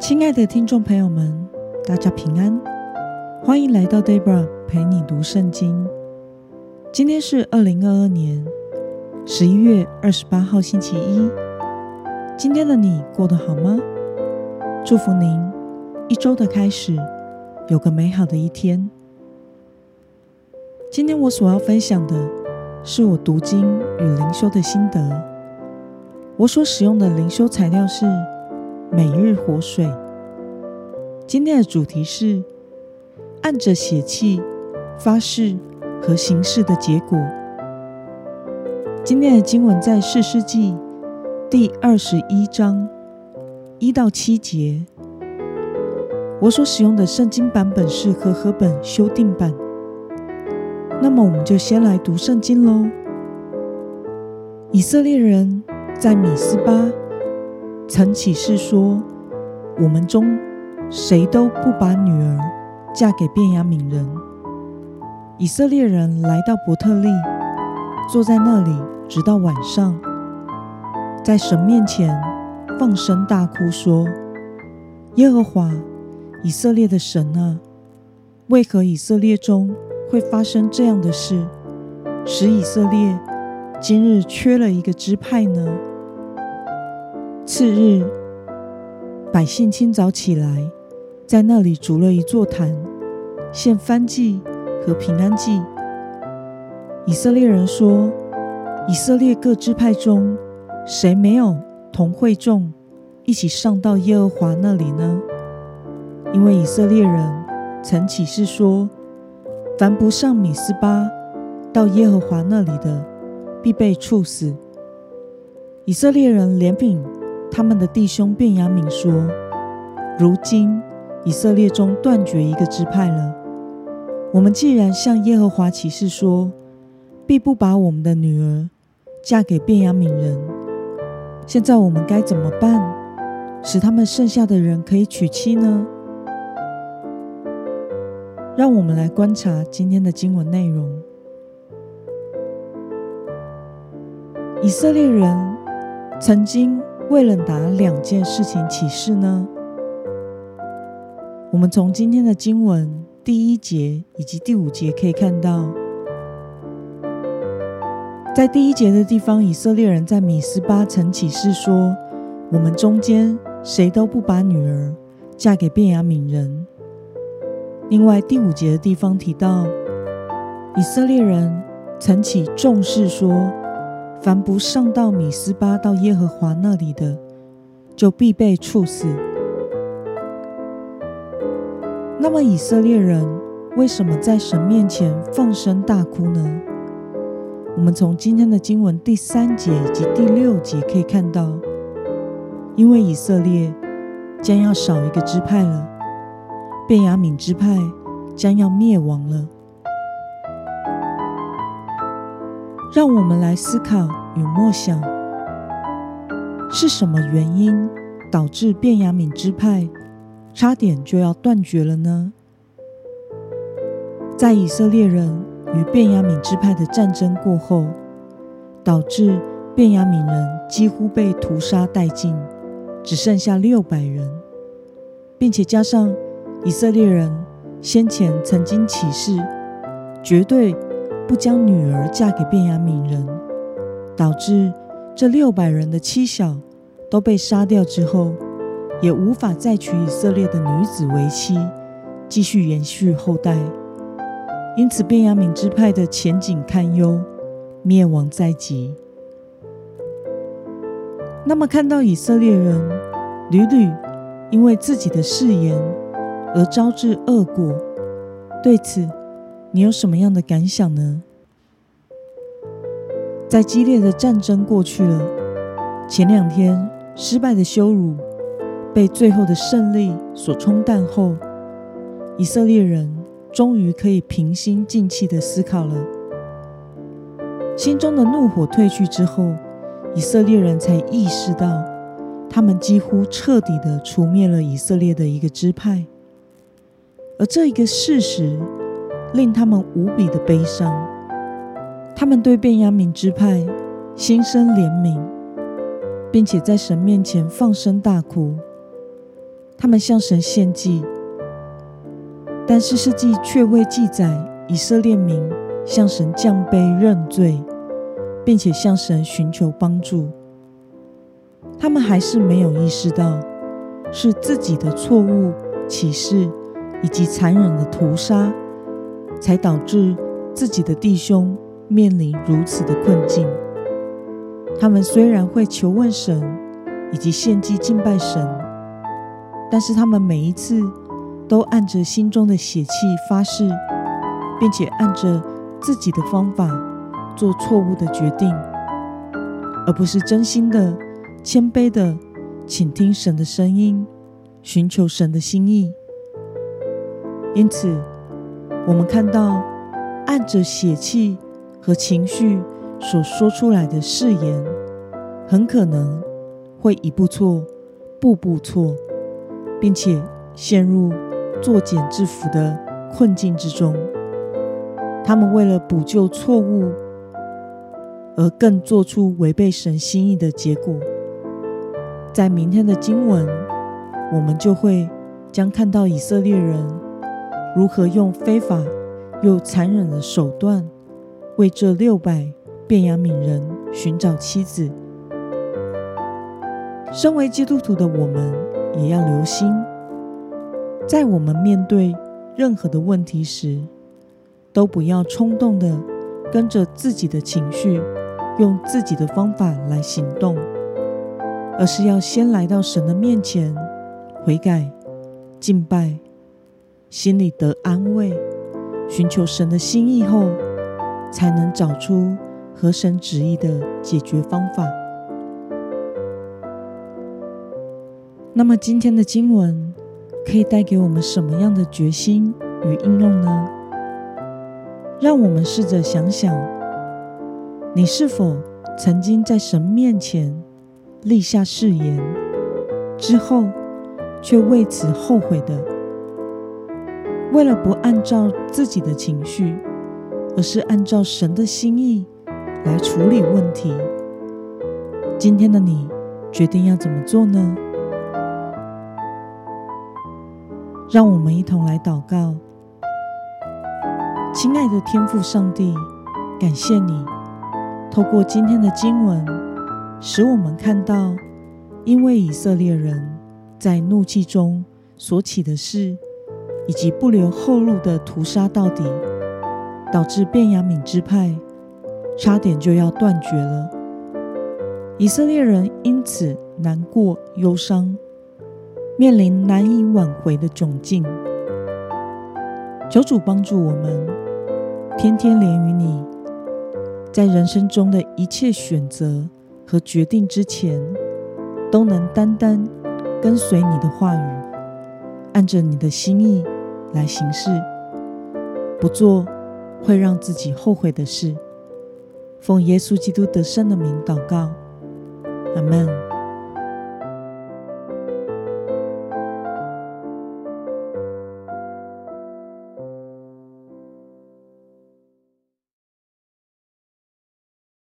亲爱的听众朋友们，大家平安，欢迎来到 Debra 陪你读圣经。今天是二零二二年十一月二十八号，星期一。今天的你过得好吗？祝福您一周的开始有个美好的一天。今天我所要分享的是我读经与灵修的心得。我所使用的灵修材料是。每日活水。今天的主题是按着血气发誓和行事的结果。今天的经文在四世纪第二十一章一到七节。我所使用的圣经版本是和合本修订版。那么，我们就先来读圣经喽。以色列人在米斯巴。曾起誓说：“我们中谁都不把女儿嫁给便雅悯人。”以色列人来到伯特利，坐在那里，直到晚上，在神面前放声大哭，说：“耶和华以色列的神啊，为何以色列中会发生这样的事，使以色列今日缺了一个支派呢？”次日，百姓清早起来，在那里筑了一座坛，献燔祭和平安祭。以色列人说：“以色列各支派中，谁没有同会众一起上到耶和华那里呢？因为以色列人曾起誓说：凡不上米斯巴到耶和华那里的，必被处死。”以色列人怜悯。他们的弟兄便雅悯说：“如今以色列中断绝一个支派了。我们既然向耶和华起誓说，必不把我们的女儿嫁给便雅悯人，现在我们该怎么办，使他们剩下的人可以娶妻呢？”让我们来观察今天的经文内容。以色列人曾经。为了哪两件事情起誓呢？我们从今天的经文第一节以及第五节可以看到，在第一节的地方，以色列人在米斯巴曾起誓说：“我们中间谁都不把女儿嫁给便雅悯人。”另外，第五节的地方提到，以色列人曾起重视说。凡不上到米斯巴到耶和华那里的，就必被处死。那么以色列人为什么在神面前放声大哭呢？我们从今天的经文第三节以及第六节可以看到，因为以色列将要少一个支派了，便雅悯支派将要灭亡了。让我们来思考与默想：是什么原因导致便雅悯支派差点就要断绝了呢？在以色列人与便雅悯支派的战争过后，导致便雅悯人几乎被屠杀殆尽，只剩下六百人，并且加上以色列人先前曾经起誓，绝对。不将女儿嫁给便雅悯人，导致这六百人的妻小都被杀掉之后，也无法再娶以色列的女子为妻，继续延续后代。因此，便雅悯支派的前景堪忧，灭亡在即。那么，看到以色列人屡屡因为自己的誓言而招致恶果，对此。你有什么样的感想呢？在激烈的战争过去了，前两天失败的羞辱被最后的胜利所冲淡后，以色列人终于可以平心静气的思考了。心中的怒火退去之后，以色列人才意识到，他们几乎彻底的除灭了以色列的一个支派，而这一个事实。令他们无比的悲伤，他们对便雅敏支派心生怜悯，并且在神面前放声大哭。他们向神献祭，但是世记却未记载以色列民向神降杯认罪，并且向神寻求帮助。他们还是没有意识到是自己的错误、启示以及残忍的屠杀，才导致自己的弟兄面临如此的困境。他们虽然会求问神以及献祭敬拜神。但是他们每一次都按着心中的血气发誓，并且按着自己的方法做错误的决定，而不是真心的、谦卑的倾听神的声音，寻求神的心意。因此，我们看到按着血气和情绪所说出来的誓言，很可能会一步错，步步错。并且陷入作茧自缚的困境之中。他们为了补救错误，而更做出违背神心意的结果。在明天的经文，我们就会将看到以色列人如何用非法又残忍的手段，为这六百便雅悯人寻找妻子。身为基督徒的我们。也要留心，在我们面对任何的问题时，都不要冲动的跟着自己的情绪，用自己的方法来行动，而是要先来到神的面前悔改、敬拜，心里得安慰，寻求神的心意后，才能找出合神旨意的解决方法。那么今天的经文可以带给我们什么样的决心与应用呢？让我们试着想想，你是否曾经在神面前立下誓言之后，却为此后悔的？为了不按照自己的情绪，而是按照神的心意来处理问题。今天的你决定要怎么做呢？让我们一同来祷告，亲爱的天父上帝，感谢你透过今天的经文，使我们看到，因为以色列人在怒气中所起的事，以及不留后路的屠杀到底，导致便雅悯支派差点就要断绝了。以色列人因此难过忧伤。面临难以挽回的窘境，求主帮助我们，天天连于你，在人生中的一切选择和决定之前，都能单单跟随你的话语，按着你的心意来行事，不做会让自己后悔的事。奉耶稣基督得胜的名祷告，阿门。